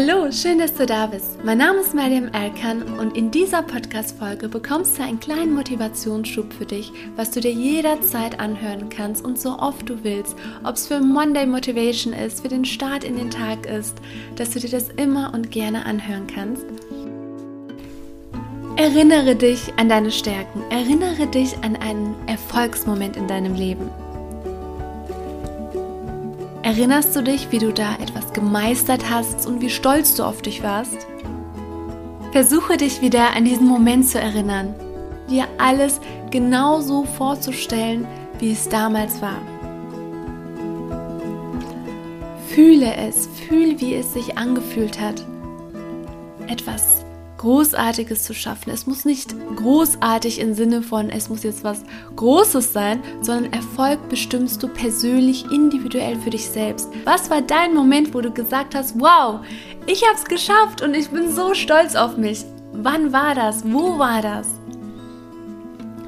Hallo, schön, dass du da bist. Mein Name ist Mariam Erkan und in dieser Podcast-Folge bekommst du einen kleinen Motivationsschub für dich, was du dir jederzeit anhören kannst und so oft du willst. Ob es für Monday Motivation ist, für den Start in den Tag ist, dass du dir das immer und gerne anhören kannst. Erinnere dich an deine Stärken, erinnere dich an einen Erfolgsmoment in deinem Leben. Erinnerst du dich, wie du da etwas gemeistert hast und wie stolz du auf dich warst? Versuche dich wieder an diesen Moment zu erinnern, dir alles genauso vorzustellen, wie es damals war. Fühle es, fühl, wie es sich angefühlt hat, etwas Großartiges zu schaffen. Es muss nicht großartig im Sinne von, es muss jetzt was Großes sein, sondern Erfolg bestimmst du persönlich, individuell für dich selbst. Was war dein Moment, wo du gesagt hast, wow, ich habe es geschafft und ich bin so stolz auf mich? Wann war das? Wo war das?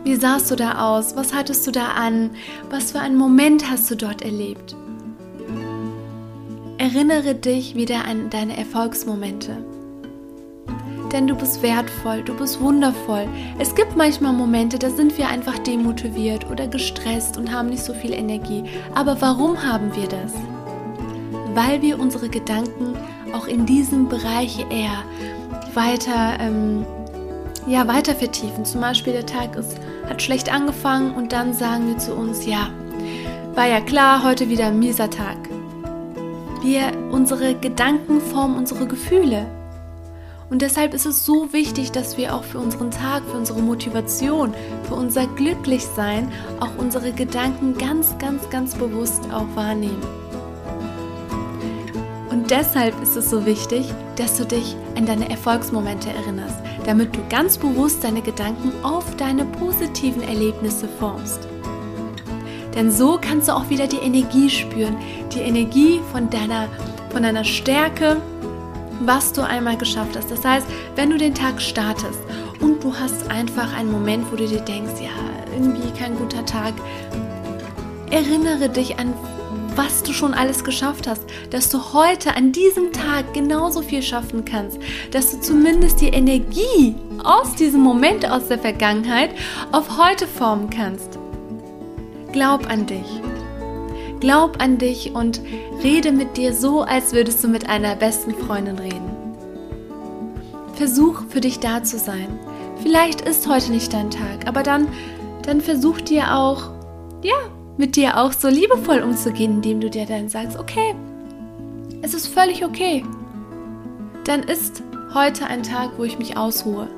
Wie sahst du da aus? Was hattest du da an? Was für einen Moment hast du dort erlebt? Erinnere dich wieder an deine Erfolgsmomente denn du bist wertvoll, du bist wundervoll. Es gibt manchmal Momente, da sind wir einfach demotiviert oder gestresst und haben nicht so viel Energie. Aber warum haben wir das? Weil wir unsere Gedanken auch in diesem Bereich eher weiter, ähm, ja, weiter vertiefen. Zum Beispiel der Tag ist, hat schlecht angefangen und dann sagen wir zu uns, ja, war ja klar, heute wieder ein mieser Tag. Wir, unsere Gedanken formen unsere Gefühle. Und deshalb ist es so wichtig, dass wir auch für unseren Tag, für unsere Motivation, für unser Glücklichsein auch unsere Gedanken ganz, ganz, ganz bewusst auch wahrnehmen. Und deshalb ist es so wichtig, dass du dich an deine Erfolgsmomente erinnerst, damit du ganz bewusst deine Gedanken auf deine positiven Erlebnisse formst. Denn so kannst du auch wieder die Energie spüren, die Energie von deiner, von deiner Stärke, was du einmal geschafft hast. Das heißt, wenn du den Tag startest und du hast einfach einen Moment, wo du dir denkst, ja, irgendwie kein guter Tag, erinnere dich an, was du schon alles geschafft hast, dass du heute an diesem Tag genauso viel schaffen kannst, dass du zumindest die Energie aus diesem Moment aus der Vergangenheit auf heute formen kannst. Glaub an dich. Glaub an dich und rede mit dir so, als würdest du mit einer besten Freundin reden. Versuch für dich da zu sein. Vielleicht ist heute nicht dein Tag, aber dann, dann versuch dir auch, ja, mit dir auch so liebevoll umzugehen, indem du dir dann sagst, okay, es ist völlig okay. Dann ist heute ein Tag, wo ich mich ausruhe.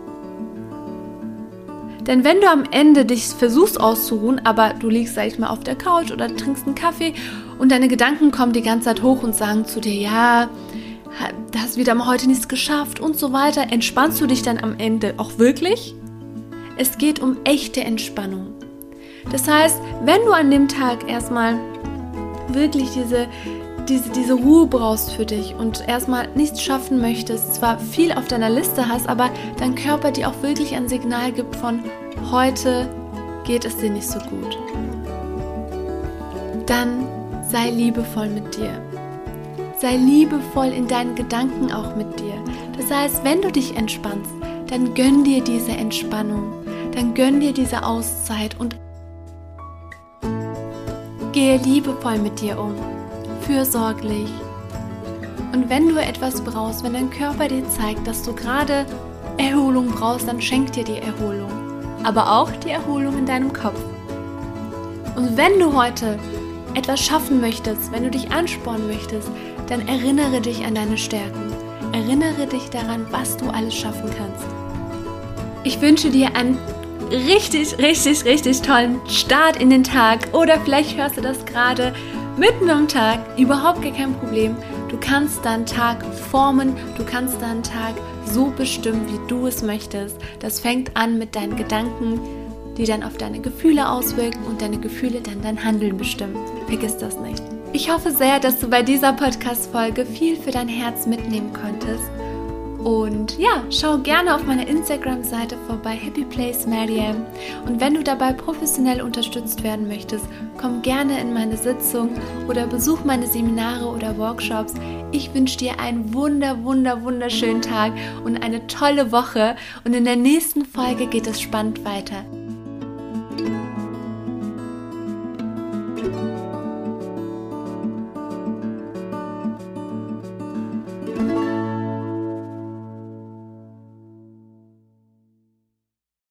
Denn wenn du am Ende dich versuchst auszuruhen, aber du liegst, sag ich mal, auf der Couch oder trinkst einen Kaffee und deine Gedanken kommen die ganze Zeit hoch und sagen zu dir, ja, hast wieder mal heute nichts geschafft und so weiter, entspannst du dich dann am Ende auch wirklich? Es geht um echte Entspannung. Das heißt, wenn du an dem Tag erstmal wirklich diese diese, diese Ruhe brauchst für dich und erstmal nichts schaffen möchtest, zwar viel auf deiner Liste hast, aber dein Körper dir auch wirklich ein Signal gibt von heute geht es dir nicht so gut. Dann sei liebevoll mit dir. Sei liebevoll in deinen Gedanken auch mit dir. Das heißt, wenn du dich entspannst, dann gönn dir diese Entspannung, dann gönn dir diese Auszeit und gehe liebevoll mit dir um fürsorglich. Und wenn du etwas brauchst, wenn dein Körper dir zeigt, dass du gerade Erholung brauchst, dann schenk dir die Erholung. Aber auch die Erholung in deinem Kopf. Und wenn du heute etwas schaffen möchtest, wenn du dich anspornen möchtest, dann erinnere dich an deine Stärken. Erinnere dich daran, was du alles schaffen kannst. Ich wünsche dir einen richtig, richtig, richtig tollen Start in den Tag. Oder vielleicht hörst du das gerade mitten am Tag, überhaupt gar kein Problem. Du kannst deinen Tag formen, du kannst deinen Tag so bestimmen, wie du es möchtest. Das fängt an mit deinen Gedanken, die dann auf deine Gefühle auswirken und deine Gefühle dann dein Handeln bestimmen. Vergiss das nicht. Ich hoffe sehr, dass du bei dieser Podcast-Folge viel für dein Herz mitnehmen konntest Und ja, schau gerne auf meiner Instagram-Seite vorbei, Happy Place Mariam. Und wenn du dabei professionell unterstützt werden möchtest, komm gerne in meine Sitzung oder besuch meine Seminare oder Workshops. Ich wünsche dir einen wunder, wunder, wunderschönen Tag und eine tolle Woche. Und in der nächsten Folge geht es spannend weiter.